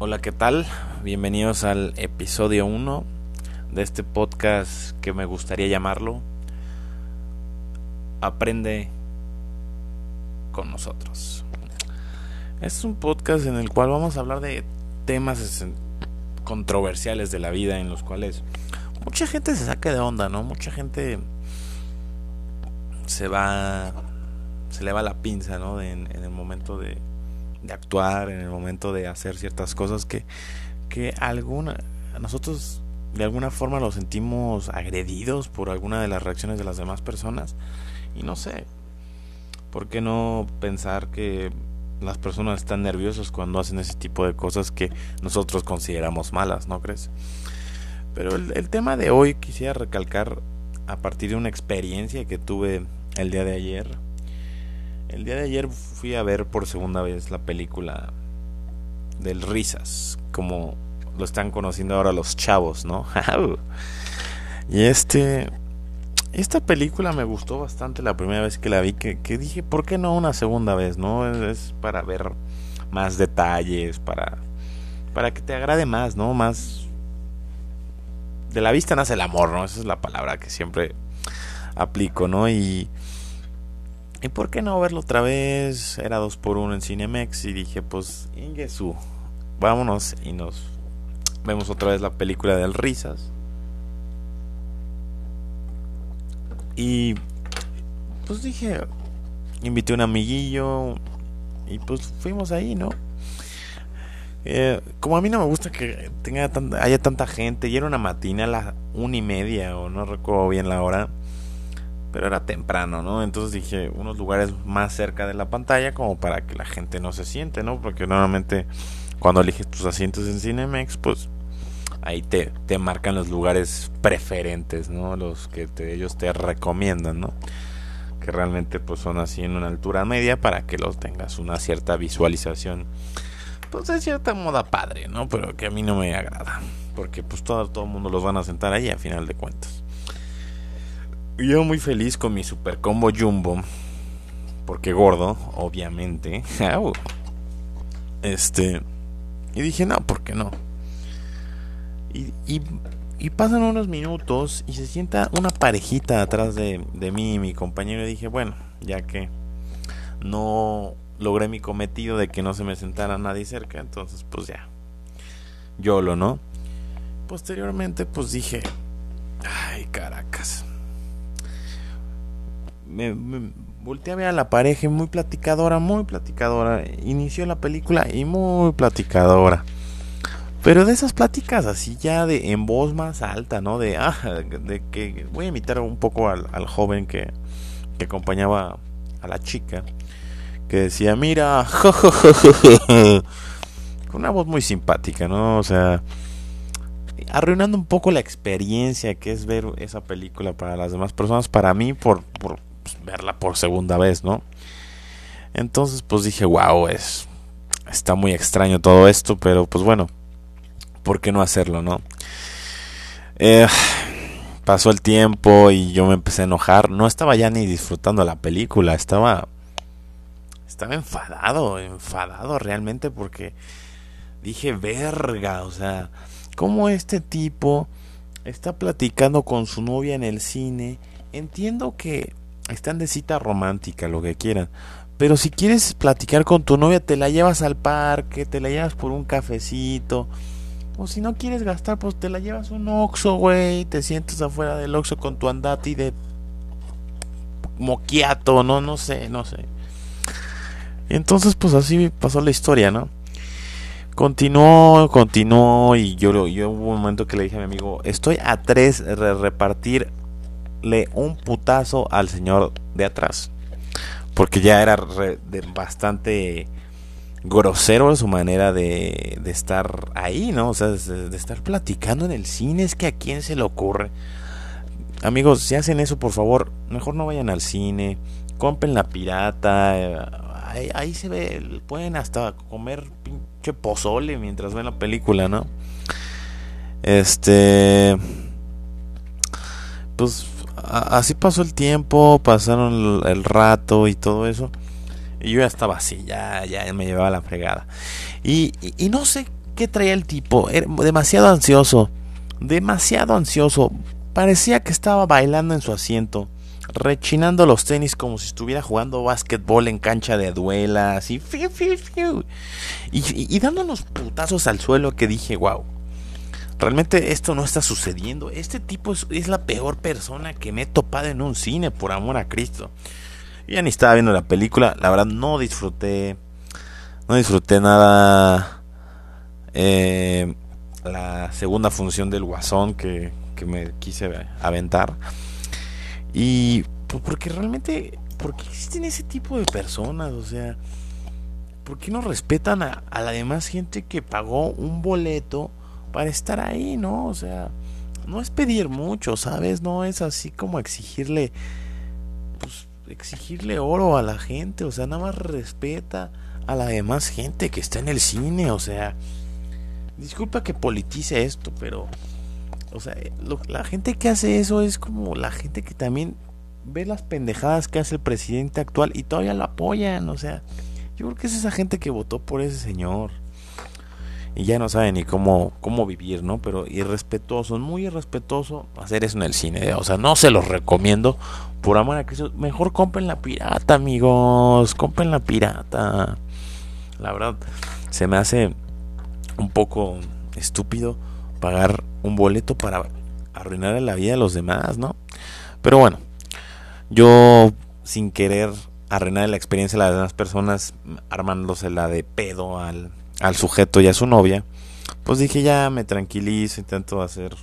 Hola, ¿qué tal? Bienvenidos al episodio 1 de este podcast que me gustaría llamarlo Aprende con nosotros. Es un podcast en el cual vamos a hablar de temas controversiales de la vida en los cuales mucha gente se saca de onda, ¿no? Mucha gente se va se le va la pinza, ¿no? en el momento de de actuar, en el momento de hacer ciertas cosas que, que alguna, nosotros de alguna forma nos sentimos agredidos por alguna de las reacciones de las demás personas. Y no sé, ¿por qué no pensar que las personas están nerviosas cuando hacen ese tipo de cosas que nosotros consideramos malas, ¿no crees? Pero el, el tema de hoy quisiera recalcar a partir de una experiencia que tuve el día de ayer el día de ayer fui a ver por segunda vez la película del Risas, como lo están conociendo ahora los chavos, ¿no? y este esta película me gustó bastante la primera vez que la vi, que, dije, ¿por qué no una segunda vez? ¿No? Es, para ver más detalles, para, para que te agrade más, ¿no? Más... De la vista nace el amor, ¿no? Esa es la palabra que siempre aplico, ¿no? Y ¿Y por qué no verlo otra vez? Era dos por uno en Cinemex y dije, pues, Ingesu, vámonos y nos vemos otra vez la película del Risas. Y pues dije, invité a un amiguillo y pues fuimos ahí, ¿no? Eh, como a mí no me gusta que tenga haya tanta gente y era una matina a las una y media o no recuerdo bien la hora pero era temprano, ¿no? Entonces dije unos lugares más cerca de la pantalla como para que la gente no se siente, ¿no? Porque normalmente cuando eliges tus asientos en Cinemex, pues ahí te, te marcan los lugares preferentes, ¿no? Los que ellos te recomiendan, ¿no? Que realmente pues son así en una altura media para que los tengas una cierta visualización. Pues de cierta moda padre, ¿no? Pero que a mí no me agrada. Porque pues todo, todo el mundo los van a sentar ahí a final de cuentas yo muy feliz con mi super combo jumbo. Porque gordo, obviamente. este. Y dije, no, ¿por qué no? Y, y, pasan unos minutos y se sienta una parejita atrás de, de mí y mi compañero. Y dije, bueno, ya que no logré mi cometido de que no se me sentara nadie cerca, entonces pues ya. Yo lo, ¿no? Posteriormente pues dije, ay Caracas me, volteé a ver a la pareja muy platicadora, muy platicadora. Inició la película y muy platicadora. Pero de esas pláticas así ya de en voz más alta, ¿no? De, ah, de que voy a imitar un poco al, joven que, acompañaba a la chica. Que decía, mira, con una voz muy simpática, ¿no? O sea, arruinando un poco la experiencia que es ver esa película para las demás personas. Para mí, por, pues, verla por segunda vez, ¿no? Entonces, pues dije, wow, es, está muy extraño todo esto, pero pues bueno, ¿por qué no hacerlo, no? Eh, pasó el tiempo y yo me empecé a enojar. No estaba ya ni disfrutando la película, estaba, estaba enfadado, enfadado realmente porque dije, verga, o sea, ¿cómo este tipo está platicando con su novia en el cine? Entiendo que están de cita romántica, lo que quieran. Pero si quieres platicar con tu novia, te la llevas al parque, te la llevas por un cafecito. O si no quieres gastar, pues te la llevas un oxo, güey. Te sientes afuera del oxo con tu andati de moquiato, no, no sé, no sé. Entonces, pues así pasó la historia, ¿no? Continuó, continuó y yo, yo hubo un momento que le dije a mi amigo, estoy a tres repartir le un putazo al señor de atrás. Porque ya era bastante grosero su manera de, de, estar ahí, ¿no? O sea, de, estar platicando en el cine. Es que a quién se le ocurre. Amigos, si hacen eso, por favor, mejor no vayan al cine. Compren la pirata. Eh, ahí, ahí, se ve, pueden hasta comer pinche pozole mientras ven la película, ¿no? Este. Pues así pasó el tiempo, pasaron el, rato y todo eso. Y yo ya estaba así, ya, ya me llevaba la fregada. Y, y, no sé qué traía el tipo. Era demasiado ansioso. Demasiado ansioso. Parecía que estaba bailando en su asiento. Rechinando los tenis como si estuviera jugando básquetbol en cancha de duelas. Y, y, y dando unos putazos al suelo que dije, wow. Realmente esto no está sucediendo. Este tipo es, la peor persona que me he topado en un cine, por amor a Cristo. Yo ya ni estaba viendo la película. La verdad no disfruté. No disfruté nada. Eh, la segunda función del Guasón que, que me quise aventar. Y pues, porque realmente, ¿por qué existen ese tipo de personas? O sea, ¿por qué no respetan a la demás gente que pagó un boleto para estar ahí, ¿no? O sea, no es pedir mucho, ¿sabes? No es así como exigirle, pues, exigirle oro a la gente, o sea, nada más respeta a la demás gente que está en el cine, o sea, disculpa que politice esto, pero, o sea, la gente que hace eso es como la gente que también ve las pendejadas que hace el presidente actual y todavía lo apoyan, o sea, yo creo que es esa gente que votó por ese señor y ya no sabe ni cómo, cómo vivir, ¿no? Pero irrespetuoso, muy irrespetuoso hacer eso en el cine. O sea, no se los recomiendo. Por amor a Cristo, mejor compren la pirata, amigos. Compren la pirata. La verdad, se me hace un poco estúpido pagar un boleto para arruinar la vida de los demás, ¿no? Pero bueno, yo sin querer arruinar la experiencia de las demás personas, armándose la de pedo al al sujeto y a su novia, pues dije ya me tranquilizo, intento hacer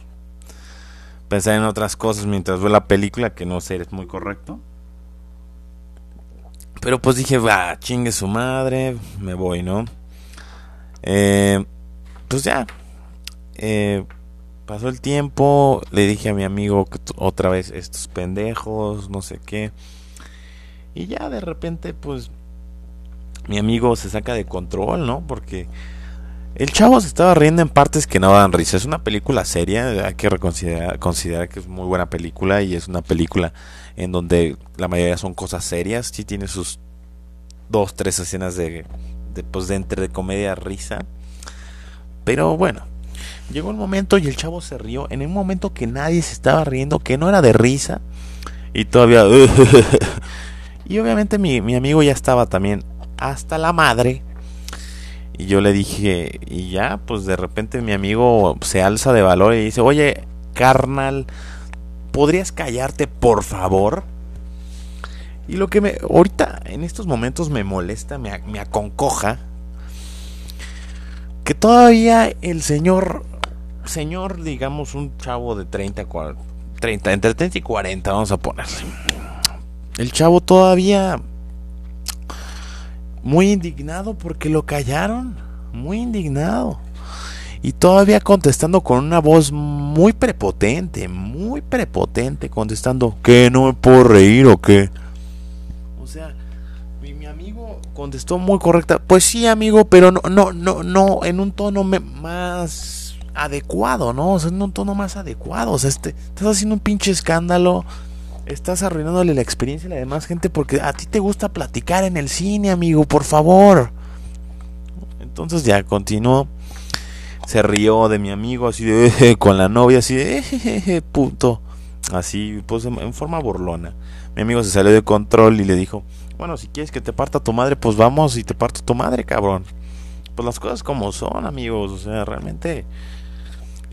pensar en otras cosas mientras veo la película, que no sé, es muy correcto. Pero pues dije, va, chingue su madre, me voy, ¿no? Eh, pues ya, eh, pasó el tiempo, le dije a mi amigo que otra vez estos pendejos, no sé qué. Y ya de repente, pues mi amigo se saca de control, ¿no? Porque el chavo se estaba riendo en partes que no dan risa. Es una película seria, hay que considerar, considerar que es muy buena película y es una película en donde la mayoría son cosas serias. Sí tiene sus dos, tres escenas de, pues, de entre de comedia risa. Pero bueno, llegó el momento y el chavo se rió en un momento que nadie se estaba riendo, que no era de risa. Y todavía... y obviamente mi amigo ya estaba también hasta la madre. Y yo le dije, y ya, pues de repente mi amigo se alza de valor y dice, oye, carnal, ¿podrías callarte por favor? Y lo que me, ahorita en estos momentos me molesta, me, me aconcoja, que todavía el señor, señor, digamos, un chavo de 30, 30, entre 30 y 40, vamos a ponerle. El chavo todavía muy indignado porque lo callaron, muy indignado. Y todavía contestando con una voz muy prepotente, muy prepotente, contestando, ¿qué no me puedo reír o qué? O sea, mi, amigo contestó muy correcta, pues sí amigo, pero no, no, no, no, en un tono más adecuado, ¿no? O sea, en un tono más adecuado. O sea, este, estás haciendo un pinche escándalo Estás arruinándole la experiencia a la demás gente porque a ti te gusta platicar en el cine, amigo, por favor. Entonces ya continuó. Se rió de mi amigo así de con la novia así de punto. Así, pues en forma burlona. Mi amigo se salió de control y le dijo, bueno, si quieres que te parta tu madre, pues vamos y te parto tu madre, cabrón. Pues las cosas como son, amigos. O sea, realmente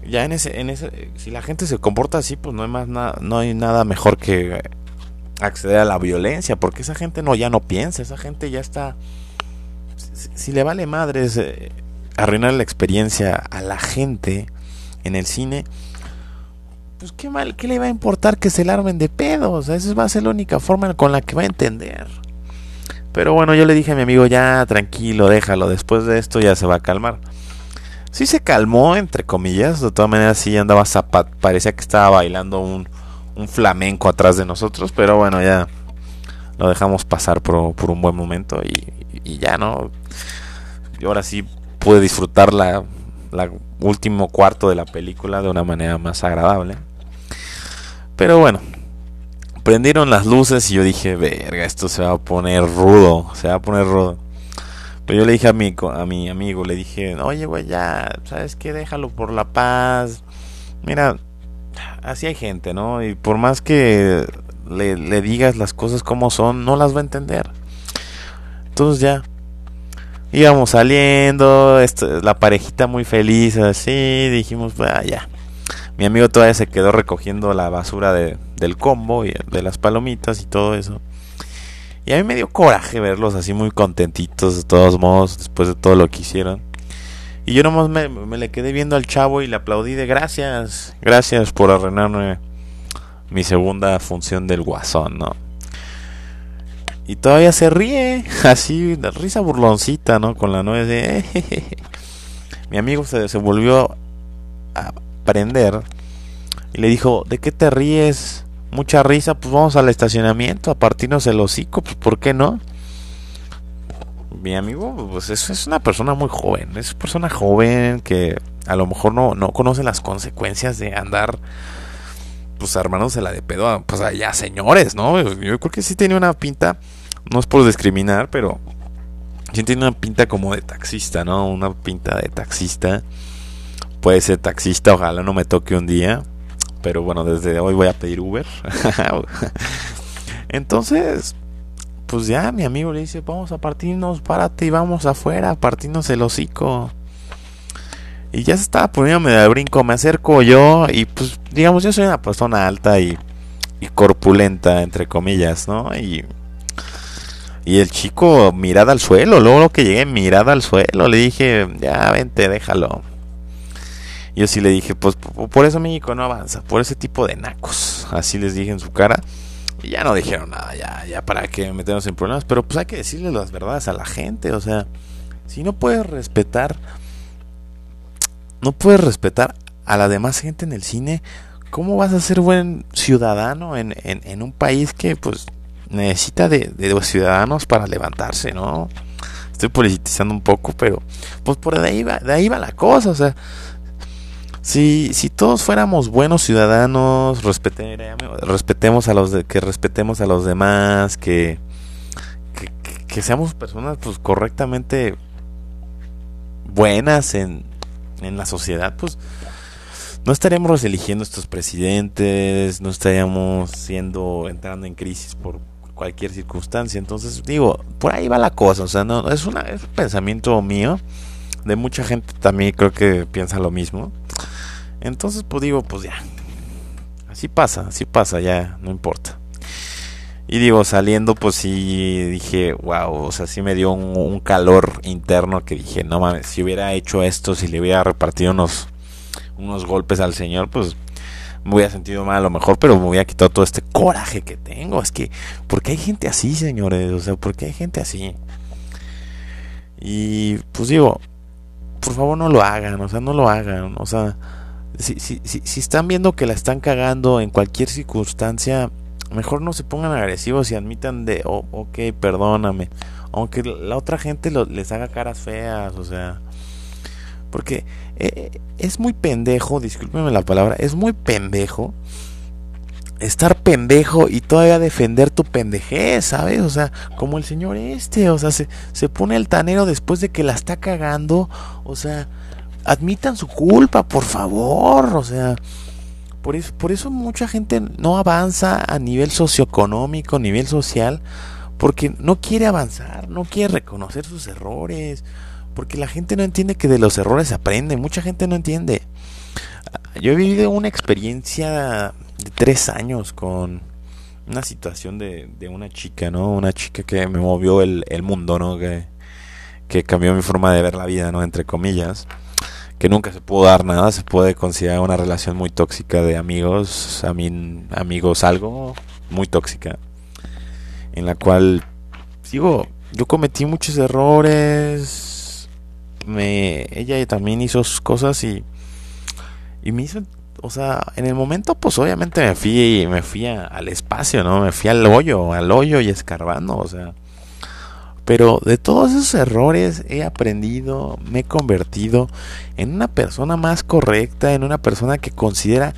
ya en ese, en ese, si la gente se comporta así, pues no hay más nada, no hay nada mejor que acceder a la violencia, porque esa gente no ya no piensa, esa gente ya está, si, le vale madres eh, arruinar la experiencia a la gente en el cine, pues qué mal, qué le va a importar que se la armen de pedos, esa va a ser la única forma con la que va a entender. Pero bueno, yo le dije a mi amigo, ya tranquilo, déjalo, después de esto ya se va a calmar sí se calmó, entre comillas. De todas maneras, sí andaba zapat. Parecía que estaba bailando un, un flamenco atrás de nosotros. Pero bueno, ya lo dejamos pasar por, por un buen momento. Y, y, ya, ¿no? Y ahora sí pude disfrutar la, la último cuarto de la película de una manera más agradable. Pero bueno, prendieron las luces y yo dije, verga, esto se va a poner rudo. Se va a poner rudo. Pues yo le dije a mi, a mi amigo, le dije, oye, güey, ya, ¿sabes qué? Déjalo por la paz. Mira, así hay gente, ¿no? Y por más que le, le digas las cosas como son, no las va a entender. Entonces ya, íbamos saliendo, esto, la parejita muy feliz, así, dijimos, pues, ya. Mi amigo todavía se quedó recogiendo la basura de, del combo y de las palomitas y todo eso. Y a mí me dio coraje verlos así muy contentitos de todos modos después de todo lo que hicieron. Y yo nomás me, me le quedé viendo al chavo y le aplaudí de gracias, gracias por arruinarme mi segunda función del guasón, ¿no? Y todavía se ríe, así, risa burloncita, ¿no? Con la nuez de... Mi amigo se, se volvió a prender y le dijo, ¿de qué te ríes? Mucha risa, pues vamos al estacionamiento a partirnos el hocico, pues ¿por qué no? Mi amigo, pues es, es una persona muy joven, es una persona joven que a lo mejor no, no conoce las consecuencias de andar pues hermanos se la de pedo pues allá señores, ¿no? Yo creo que sí tiene una pinta, no es por discriminar, pero sí tiene una pinta como de taxista, ¿no? Una pinta de taxista. Puede ser taxista, ojalá no me toque un día. Pero bueno, desde hoy voy a pedir Uber. Entonces, pues ya mi amigo le dice, vamos a partirnos, párate y vamos afuera, a partirnos el hocico. Y ya se estaba poniéndome de brinco, me acerco yo y pues digamos yo soy una persona alta y, y corpulenta, entre comillas, ¿no? Y, y el chico mirada al suelo, luego lo que llegué mirada al suelo, le dije, ya vente, déjalo. Yo sí le dije, pues por eso México no avanza, por ese tipo de nacos. Así les dije en su cara. Y ya no dijeron nada, ya, ya para que meternos en problemas. Pero pues hay que decirle las verdades a la gente. O sea, si no puedes respetar no puedes respetar a la demás gente en el cine, ¿cómo vas a ser buen ciudadano en, en, un país que pues necesita de, de, ciudadanos para levantarse, ¿no? Estoy politizando un poco, pero pues por ahí va, de ahí va la cosa, o sea, si, si todos fuéramos buenos ciudadanos, respetemos a los que respetemos a los demás, que, que, que seamos personas pues correctamente buenas en, en la sociedad, pues no estaríamos eligiendo estos presidentes, no estaríamos siendo entrando en crisis por cualquier circunstancia. Entonces, digo, por ahí va la cosa, o sea, no es una es un pensamiento mío, de mucha gente también creo que piensa lo mismo. Entonces, pues digo, pues ya. Así pasa, así pasa, ya no importa. Y digo, saliendo, pues sí dije, wow, o sea, sí me dio un, calor interno que dije, no mames, si hubiera hecho esto, si le hubiera repartido unos, unos golpes al Señor, pues me hubiera sentido mal a lo mejor, pero me hubiera quitado todo este coraje que tengo. Es que, ¿por qué hay gente así, señores? O sea, ¿por qué hay gente así? Y pues digo, por favor no lo hagan, o sea, no lo hagan, o sea, si, si, si, si están viendo que la están cagando en cualquier circunstancia, mejor no se pongan agresivos y admitan de, oh, ok, perdóname. Aunque la otra gente les haga caras feas, o sea. Porque eh, es muy pendejo, discúlpeme la palabra, es muy pendejo estar pendejo y todavía defender tu pendejez, ¿sabes? O sea, como el señor este, o sea, se, se pone altanero después de que la está cagando, o sea, admitan su culpa, por favor, o sea, por eso, por eso mucha gente no avanza a nivel socioeconómico, a nivel social, porque no quiere avanzar, no quiere reconocer sus errores, porque la gente no entiende que de los errores se aprende, mucha gente no entiende. Yo he vivido una experiencia de tres años con una situación de, una chica, ¿no? Una chica que me movió el, mundo, ¿no? Que cambió mi forma de ver la vida, ¿no? Entre comillas que nunca se pudo dar nada, se puede considerar una relación muy tóxica de amigos, a mí, amigos algo muy tóxica, en la cual, digo, yo cometí muchos errores, me, ella también hizo sus cosas y, y me hizo, o sea, en el momento pues obviamente me fui, me fui al espacio, ¿no? Me fui al hoyo, al hoyo y escarbando, o sea, pero de todos esos errores he aprendido, me he convertido en una persona más correcta, en una persona que considera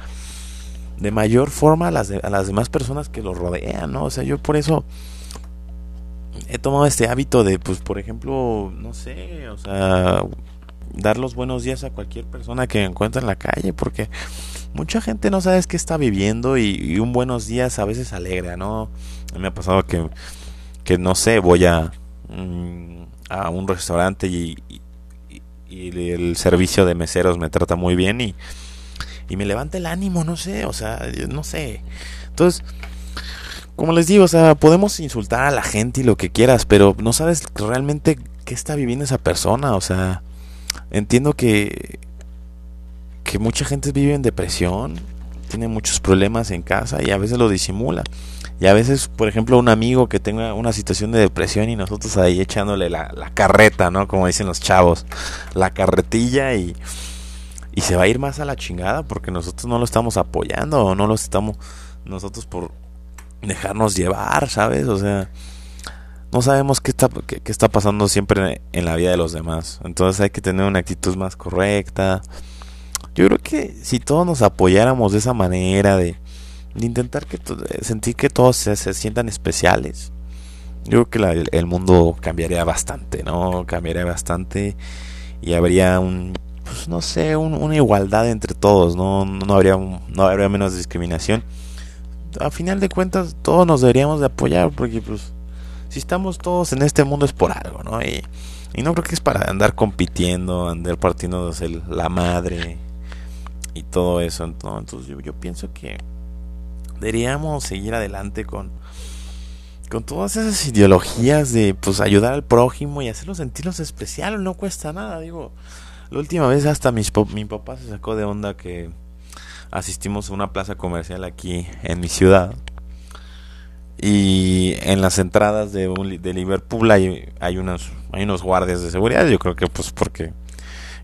de mayor forma a las, a las demás personas que lo rodean, ¿no? O sea, yo por eso he tomado este hábito de, pues, por ejemplo, no sé, o sea, dar los buenos días a cualquier persona que encuentre en la calle, porque mucha gente no sabe qué está viviendo y, un buenos días a veces alegra, ¿no? Me ha pasado que, que no sé, voy a, mm, a un restaurante y, y, el servicio de meseros me trata muy bien y, y me levanta el ánimo, no sé, o sea, no sé. Entonces, como les digo, o sea, podemos insultar a la gente y lo que quieras, pero no sabes realmente qué está viviendo esa persona, o sea, entiendo que que mucha gente vive en depresión, tiene muchos problemas en casa y a veces lo disimula. Y a veces, por ejemplo, un amigo que tenga una situación de depresión y nosotros ahí echándole la, la carreta, ¿no? Como dicen los chavos, la carretilla y, y se va a ir más a la chingada porque nosotros no lo estamos apoyando o no lo estamos nosotros por dejarnos llevar, ¿sabes? O sea, no sabemos qué está, qué, está pasando siempre en la vida de los demás. Entonces hay que tener una actitud más correcta. Yo creo que si todos nos apoyáramos de esa manera, de, intentar que sentir que todos se, sientan especiales, yo creo que el, mundo cambiaría bastante, ¿no? Cambiaría bastante y habría un, pues no sé, una igualdad entre todos, ¿no? No habría, no habría menos discriminación a final de cuentas todos nos deberíamos de apoyar porque pues si estamos todos en este mundo es por algo, ¿no? Y, no creo que es para andar compitiendo, andar partiendo la madre y todo eso. Entonces yo, pienso que deberíamos seguir adelante con con todas esas ideologías de pues ayudar al prójimo y hacerlo sentirlos especial, no cuesta nada, digo. La última vez hasta mis, mi papá se sacó de onda que asistimos a una plaza comercial aquí en mi ciudad. Y en las entradas de, de Liverpool hay, hay, unos, hay unos guardias de seguridad. Yo creo que pues porque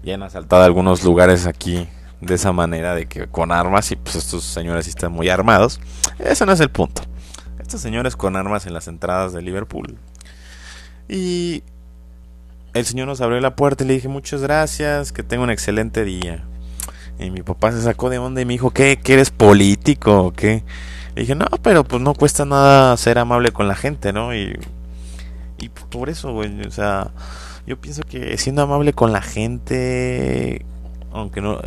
ya han asaltado algunos lugares aquí de esa manera de que con armas y pues estos señores están muy armados. Ese no es el punto. Estos señores con armas en las entradas de Liverpool. Y el señor nos abrió la puerta y le dije muchas gracias, que tenga un excelente día. Y mi papá se sacó de onda y me dijo, ¿qué? ¿Que eres político o qué? Le dije, no, pero pues no cuesta nada ser amable con la gente, ¿no? Y, y por eso, güey, o sea, yo pienso que siendo amable con la gente, aunque no,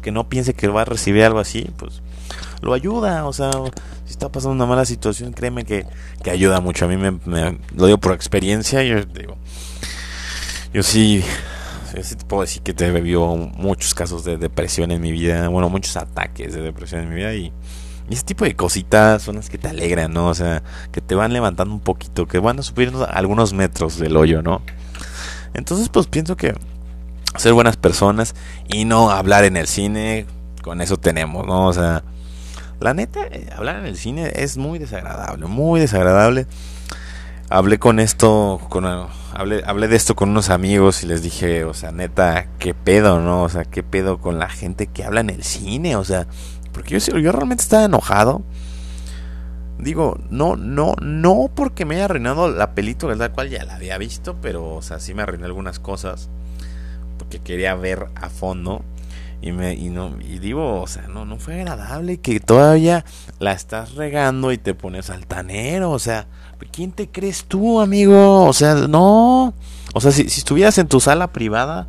que no piense que va a recibir algo así, pues lo ayuda, o sea, si está pasando una mala situación, créeme que, que ayuda mucho. A mí me, lo digo por experiencia, yo digo, yo sí yo sí te puedo decir que te bebió muchos casos de depresión en mi vida, bueno, muchos ataques de depresión en mi vida y, ese tipo de cositas son las que te alegran, ¿no? O sea, que te van levantando un poquito, que van a subir algunos metros del hoyo, ¿no? Entonces, pues pienso que ser buenas personas y no hablar en el cine, con eso tenemos, ¿no? O sea, la neta, eh, hablar en el cine es muy desagradable, muy desagradable hablé con esto, con, hablé, hablé de esto con unos amigos y les dije, o sea, neta, qué pedo, ¿no? O sea, qué pedo con la gente que habla en el cine, o sea, porque yo, yo realmente estaba enojado. Digo, no, no, no porque me haya arruinado la película, la cual ya la había visto, pero, o sea, sí me arruiné algunas cosas, porque quería ver a fondo. Y me y no y digo, o sea, no no fue agradable que todavía la estás regando y te pones altanero, o sea, ¿quién te crees tú, amigo? O sea, no. O sea, si, si estuvieras en tu sala privada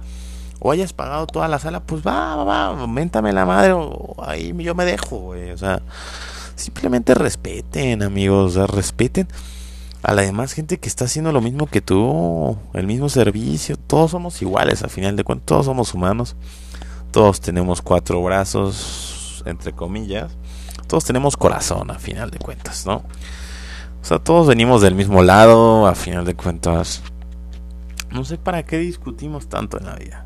o hayas pagado toda la sala, pues va, va, va, méntame la madre o ahí yo me dejo, güey. O sea, simplemente respeten, amigos, o sea, respeten a la demás gente que está haciendo lo mismo que tú, el mismo servicio. Todos somos iguales, al final de cuentas, todos somos humanos. Todos tenemos cuatro brazos, entre comillas. Todos tenemos corazón, a final de cuentas, ¿no? O sea, todos venimos del mismo lado, a final de cuentas. No sé para qué discutimos tanto en la vida.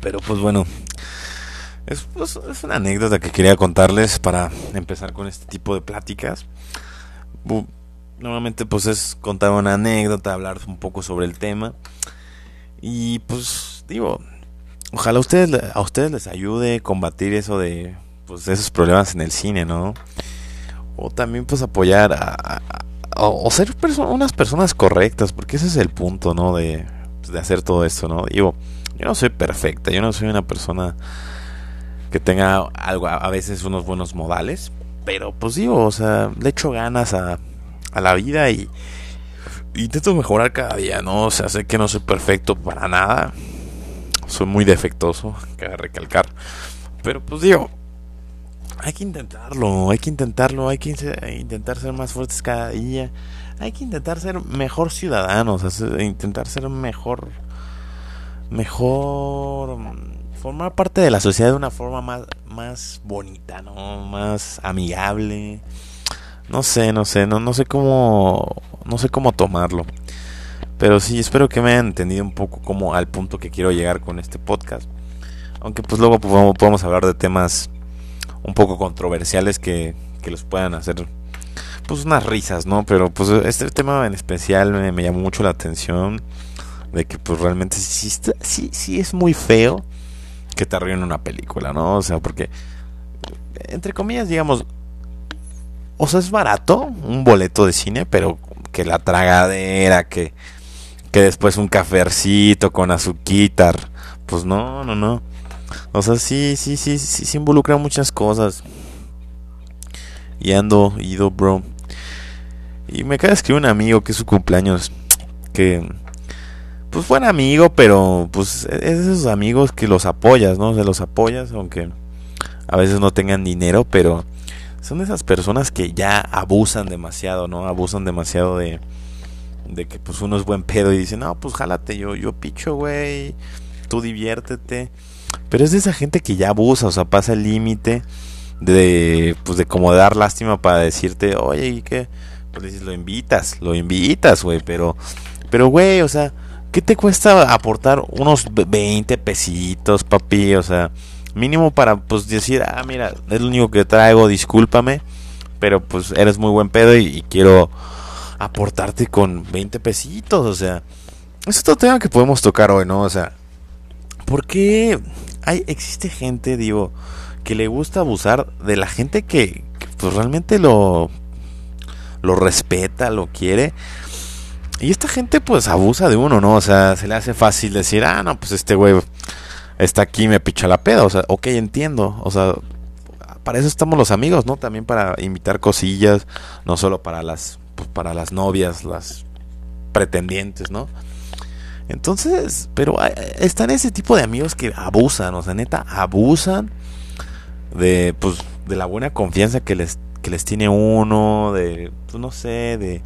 Pero pues bueno, es, pues, es una anécdota que quería contarles para empezar con este tipo de pláticas. Normalmente pues es contar una anécdota, hablar un poco sobre el tema. Y pues digo, ojalá a ustedes, les ayude combatir eso de pues esos problemas en el cine, ¿no? o también pues apoyar a, o, ser unas personas correctas, porque ese es el punto, ¿no? De, pues, de hacer todo esto, ¿no? Digo, yo no soy perfecta, yo no soy una persona que tenga algo, a veces unos buenos modales, pero pues digo, o sea, le echo ganas a, a la vida y intento mejorar cada día, ¿no? O sea, sé que no soy perfecto para nada. Soy muy defectuoso, que recalcar. Pero pues digo, hay que intentarlo, hay que intentarlo, hay que intentar ser más fuertes cada día. Hay que intentar ser mejor ciudadanos, intentar ser mejor mejor formar parte de la sociedad de una forma más más bonita, ¿no? Más amigable. No sé, no sé, no no sé cómo no sé cómo tomarlo. Pero sí, espero que me hayan entendido un poco como al punto que quiero llegar con este podcast. Aunque pues luego podemos hablar de temas un poco controversiales que, que los puedan hacer pues unas risas, ¿no? Pero pues este tema en especial me, llamó mucho la atención de que pues realmente sí, sí, sí es muy feo que te arruinen una película, ¿no? O sea, porque entre comillas, digamos, o sea, es barato un boleto de cine, pero que la tragadera, que, que después un cafercito con azuquitar, pues no, no, no. O sea, sí, sí, sí, sí, sí involucra muchas cosas. Y ando, ido, bro. Y me acaba de escribir un amigo que es su cumpleaños. Que, pues buen amigo, pero pues es de esos amigos que los apoyas, ¿no? Se los apoyas, aunque a veces no tengan dinero, pero son esas personas que ya abusan demasiado, ¿no? Abusan demasiado de, de que pues uno es buen pedo y dicen, no, pues jálate, yo, yo picho, güey, tú diviértete. Pero es de esa gente que ya abusa, o sea, pasa el límite de, pues de como dar lástima para decirte, oye, ¿y qué? Pues dices, lo invitas, lo invitas, güey, pero, pero, güey, o sea, ¿qué te cuesta aportar unos 20 pesitos, papi? O sea, mínimo para, pues, decir, ah, mira, es lo único que traigo, discúlpame, pero, pues, eres muy buen pedo y, quiero aportarte con 20 pesitos, o sea, es otro tema que podemos tocar hoy, ¿no? O sea, ¿por qué hay, existe gente, digo, que le gusta abusar de la gente que, que pues realmente lo lo respeta, lo quiere. Y esta gente pues abusa de uno, ¿no? O sea, se le hace fácil decir, ah, no, pues este güey está aquí me picha la peda. O sea, ok, entiendo. O sea, para eso estamos los amigos, ¿no? También para invitar cosillas, no solo para las, pues, para las novias, las pretendientes, ¿no? Entonces, pero están ese tipo de amigos que abusan, o sea, neta, abusan de, pues, de la buena confianza que les que les tiene uno, de, pues no sé, de...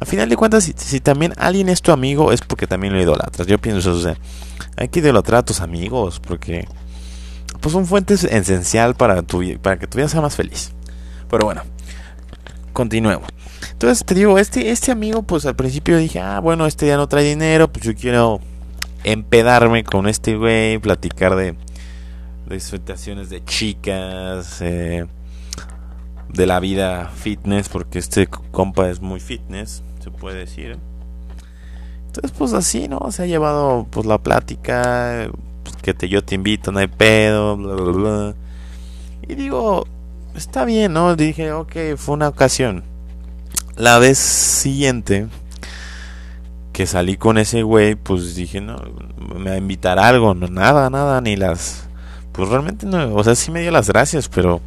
A final de cuentas, si, también alguien es tu amigo, es porque también lo idolatras. Yo pienso o sea, hay que idolatrar a tus amigos, porque pues son fuentes esencial para, tu, para que tu vida sea más feliz. Pero bueno, continuemos. Entonces te digo, este, este amigo, pues al principio dije, ah, bueno, este ya no trae dinero, pues yo quiero empedarme con este güey, platicar de, de disfrutaciones de chicas, eh, de la vida fitness, porque este compa es muy fitness, se puede decir. Entonces, pues así, ¿no? Se ha llevado pues la plática, pues, que te, yo te invito, no hay pedo. Y digo, está bien, ¿no? Dije, ok, fue una ocasión. La vez siguiente que salí con ese güey, pues dije, no, me va a invitar algo, no, nada, nada, ni las... Pues realmente no, o sea, sí me dio las gracias, pero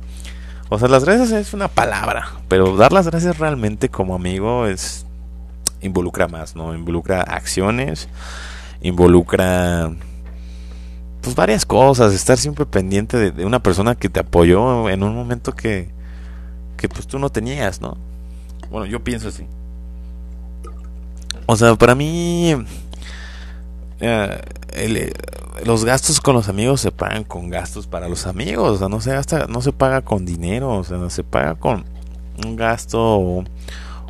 o sea, las gracias es una palabra, pero dar las gracias realmente como amigo es involucra más, ¿no? Involucra acciones, involucra pues varias cosas, estar siempre pendiente de, una persona que te apoyó en un momento que que pues tú no tenías, ¿no? Bueno, yo pienso así. O sea, para mí eh, el, los gastos con los amigos se pagan con gastos para los amigos, o sea, no se gasta, no se paga con dinero, o sea, no se paga con un gasto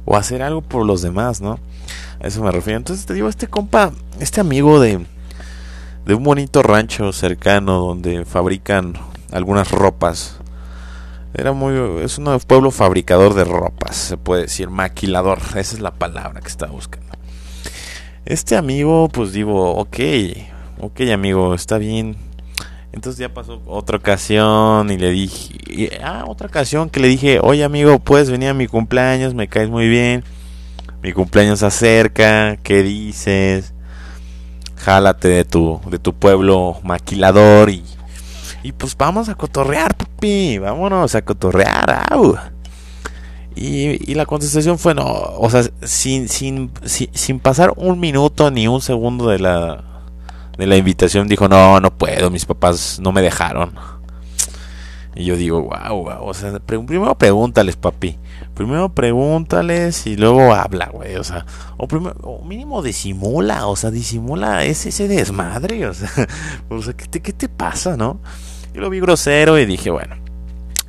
o, hacer algo por los demás, ¿no? A eso me refiero. Entonces te digo, este compa, este amigo de, de un bonito rancho cercano donde fabrican algunas ropas. Era muy, es un pueblo fabricador de ropas, se puede decir, maquilador, esa es la palabra que estaba buscando. Este amigo, pues digo, ok, ok amigo, está bien. Entonces ya pasó otra ocasión y le dije, ah, otra ocasión que le dije, oye amigo, puedes venir a mi cumpleaños, me caes muy bien, mi cumpleaños se acerca, ¿qué dices? Jálate de tu, de tu pueblo maquilador y, y pues vamos a cotorrear, papi, vámonos a cotorrear, au. Y, la contestación fue no, o sea, sin, sin, sin, pasar un minuto ni un segundo de la, de la invitación, dijo, no, no puedo, mis papás no me dejaron. Y yo digo, wow, wow, o sea, primero pregúntales, papi. Primero pregúntales y luego habla, güey, o sea, o, primero, o mínimo disimula, o sea, disimula ese, ese desmadre, o sea, o sea ¿qué, te, ¿qué te pasa, no? Yo lo vi grosero y dije, bueno,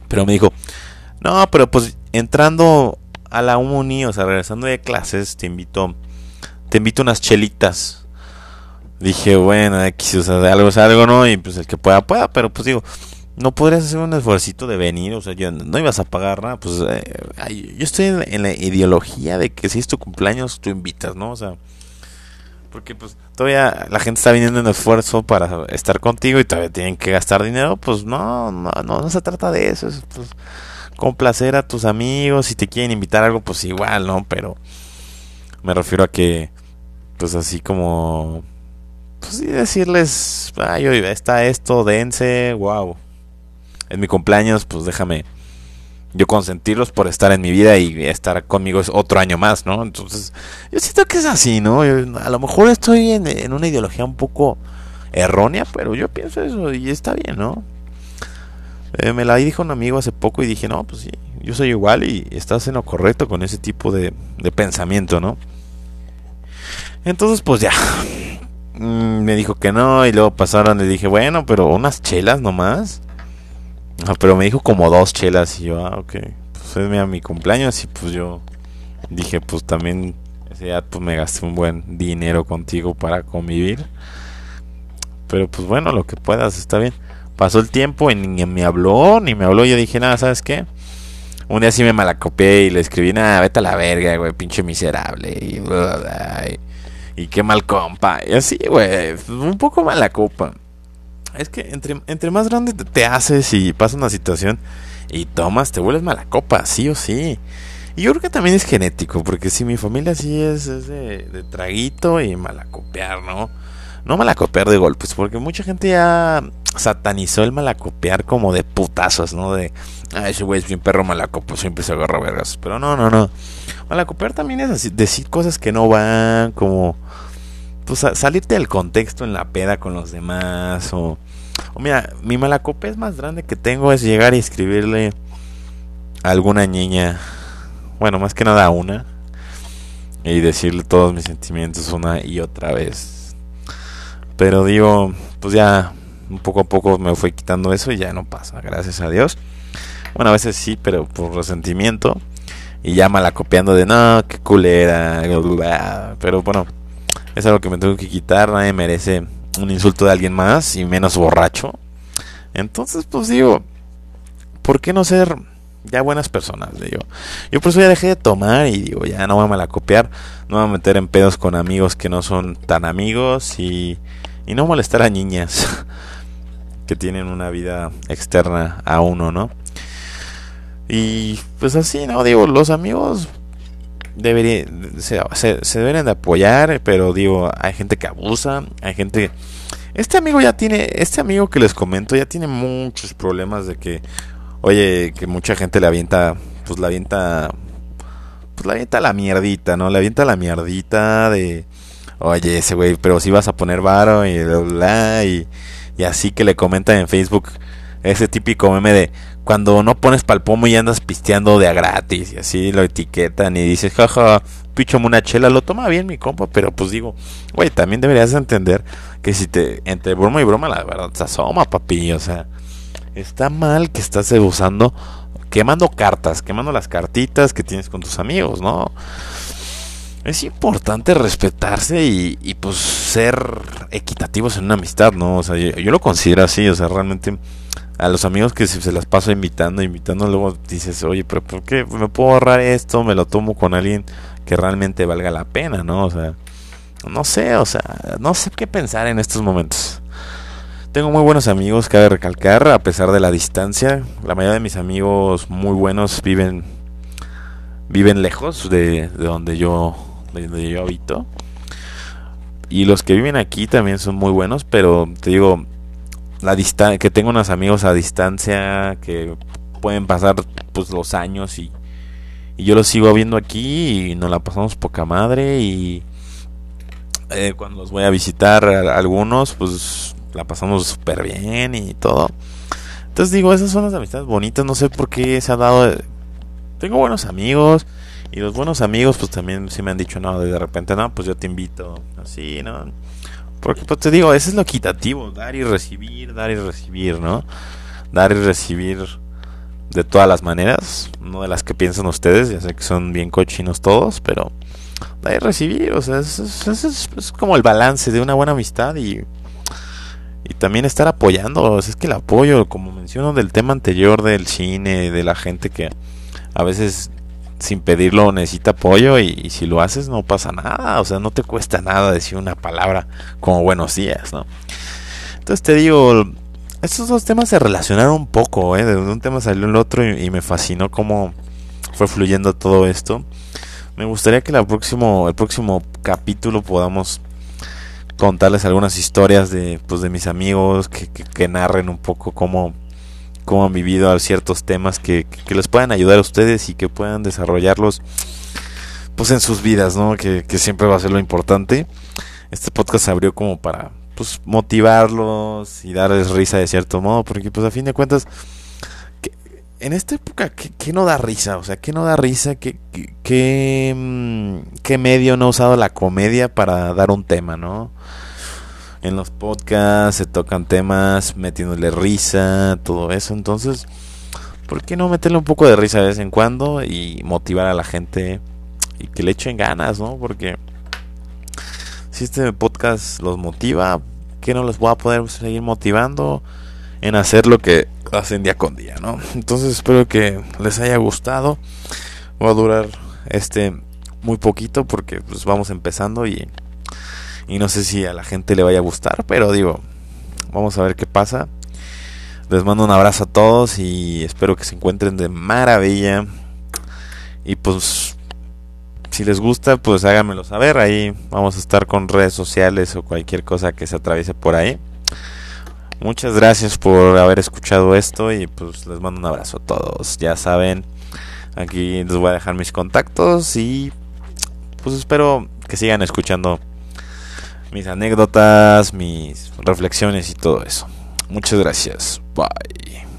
pero me dijo, no, pero pues entrando a la uni, o sea, regresando de clases, te invito, te invito unas chelitas. Dije, bueno, X, o sea, algo es algo, ¿no? Y pues el que pueda, pueda, pero pues digo, no podrías hacer un esfuerzo de venir, o sea, yo no ibas a pagar nada, pues eh, yo estoy en, la ideología de que si es tu cumpleaños, tú invitas, ¿no? O sea, porque pues todavía la gente está viniendo en esfuerzo para estar contigo y todavía tienen que gastar dinero, pues no, no, no, no se trata de eso, es pues complacer a tus amigos, si te quieren invitar algo, pues igual, ¿no? Pero me refiero a que, pues así como, pues sí decirles, ay, está esto, dense, wow en mi cumpleaños, pues déjame yo consentirlos por estar en mi vida y estar conmigo es otro año más, ¿no? Entonces, yo siento que es así, ¿no? a lo mejor estoy en, una ideología un poco errónea, pero yo pienso eso y está bien, ¿no? Eh, me la dijo un amigo hace poco y dije, no, pues sí, yo soy igual y estás en lo correcto con ese tipo de, de pensamiento, ¿no? Entonces, pues ya. Mm, me dijo que no y luego pasaron, le dije, bueno, pero unas chelas nomás. Ah, pero me dijo como dos chelas y yo, ah, ok. Pues es mi, mi cumpleaños y pues yo dije, pues también ese día pues me gasté un buen dinero contigo para convivir. Pero pues bueno, lo que puedas, está bien. Pasó el tiempo y ni me habló, ni me habló. Yo dije, nada, ¿sabes qué? Un día sí me malacopié y le escribí, nada, vete a la verga, güey, pinche miserable. Y, y, y qué mal compa. Y así, güey, un poco mala copa. Es que entre, entre más grande te haces y pasa una situación y tomas, te vuelves mala copa, sí o sí. Y yo creo que también es genético, porque si mi familia sí es, de, traguito y malacopiar, ¿no? No malacopiar de golpes, porque mucha gente ya satanizó el malacopiar como de putazos, ¿no? De, ah, ese güey es bien perro malacopo, siempre se agarra vergas. Pero no, no, no. Malacopiar también es así, decir cosas que no van, como pues, salirte del contexto en la peda con los demás o, mira, mi malacopés más grande que tengo es llegar y escribirle a alguna niña, bueno, más que nada a una y decirle todos mis sentimientos una y otra vez. Pero digo, pues ya un poco a poco me fui quitando eso y ya no pasa, gracias a Dios. Bueno, a veces sí, pero por resentimiento. Y ya malacopiando de no, qué culera. Pero bueno, es algo que me tengo que quitar, nadie merece un insulto de alguien más y menos borracho. Entonces, pues digo, ¿por qué no ser ya buenas personas? Digo, yo por eso ya dejé de tomar y digo, ya no voy a copiar no voy a meter en pedos con amigos que no son tan amigos y, y no molestar a niñas que tienen una vida externa a uno, ¿no? Y pues así, ¿no? Digo, los amigos debería, se, se, deben de apoyar, pero digo, hay gente que abusa, hay gente... Este amigo ya tiene, este amigo que les comento ya tiene muchos problemas de que, oye, que mucha gente le avienta, pues la avienta, pues la avienta la mierdita, ¿no? Le avienta la mierdita de, oye, ese güey, pero si vas a poner varo y bla, y, y así que le comentan en Facebook ese típico meme de, cuando no pones palpomo y andas pisteando de a gratis y así lo etiquetan y dices, jaja, pichome una chela, lo toma bien mi compa, pero pues digo, güey, también deberías entender que si te, entre broma y broma, la verdad se asoma, papi, o sea, está mal que estás usando, quemando cartas, quemando las cartitas que tienes con tus amigos, ¿no? Es importante respetarse y, y pues ser equitativos en una amistad, ¿no? O sea, yo, yo lo considero así, o sea, realmente a los amigos que se, las paso invitando, invitando, luego dices, oye, pero ¿por qué me puedo ahorrar esto? Me lo tomo con alguien que realmente valga la pena, ¿no? O sea, no sé, o sea, no sé qué pensar en estos momentos. Tengo muy buenos amigos, cabe recalcar, a pesar de la distancia. La mayoría de mis amigos muy buenos viven viven lejos de, de donde yo donde yo habito. Y los que viven aquí también son muy buenos, pero te digo, la distancia, que tengo unos amigos a distancia que pueden pasar pues los años y, yo lo sigo viendo aquí y nos la pasamos poca madre y eh, cuando los voy a visitar algunos, pues la pasamos súper bien y todo. Entonces digo, esas son las amistades bonitas, no sé por qué se ha dado... Tengo buenos amigos y los buenos amigos pues también sí me han dicho, no, de repente, no, pues yo te invito, así, ¿no? Porque pues te digo, eso es lo equitativo, dar y recibir, dar y recibir, ¿no? Dar y recibir de todas las maneras, no de las que piensan ustedes, ya sé que son bien cochinos todos, pero dar y recibir, o sea, es, como el balance de una buena amistad y, y también estar apoyando, es que el apoyo, como menciono del tema anterior del cine, de la gente que a veces sin pedirlo necesita apoyo y, si lo haces no pasa nada, o sea, no te cuesta nada decir una palabra como buenos días, ¿no? Entonces te digo, estos dos temas se relacionaron un poco, ¿eh? De un tema salió el otro y, me fascinó cómo fue fluyendo todo esto. Me gustaría que la próximo, el próximo capítulo podamos contarles algunas historias de, pues, de mis amigos que, que, narren un poco cómo, cómo han vivido ciertos temas que, que, les puedan ayudar a ustedes y que puedan desarrollarlos pues en sus vidas, ¿no? Que, que siempre va a ser lo importante. Este podcast se abrió como para pues motivarlos y darles risa de cierto modo, porque pues a fin de cuentas, en esta época, ¿qué, no da risa? O sea, ¿qué no da risa? ¿Qué, qué, mm, qué, medio no ha usado la comedia para dar un tema, no? En los podcasts se tocan temas metiéndole risa, todo eso, entonces, ¿por qué no meterle un poco de risa de vez en cuando y motivar a la gente y que le echen ganas, ¿no? Porque si este podcast los motiva, que no les voy a poder seguir motivando en hacer lo que hacen día con día, ¿no? Entonces espero que les haya gustado. Va a durar este muy poquito porque pues vamos empezando y, y no sé si a la gente le vaya a gustar, pero digo, vamos a ver qué pasa. Les mando un abrazo a todos y espero que se encuentren de maravilla. Y pues si les gusta, pues háganmelo saber. Ahí vamos a estar con redes sociales o cualquier cosa que se atraviese por ahí. Muchas gracias por haber escuchado esto y pues les mando un abrazo a todos. Ya saben, aquí les voy a dejar mis contactos y pues espero que sigan escuchando mis anécdotas, mis reflexiones y todo eso. Muchas gracias. Bye.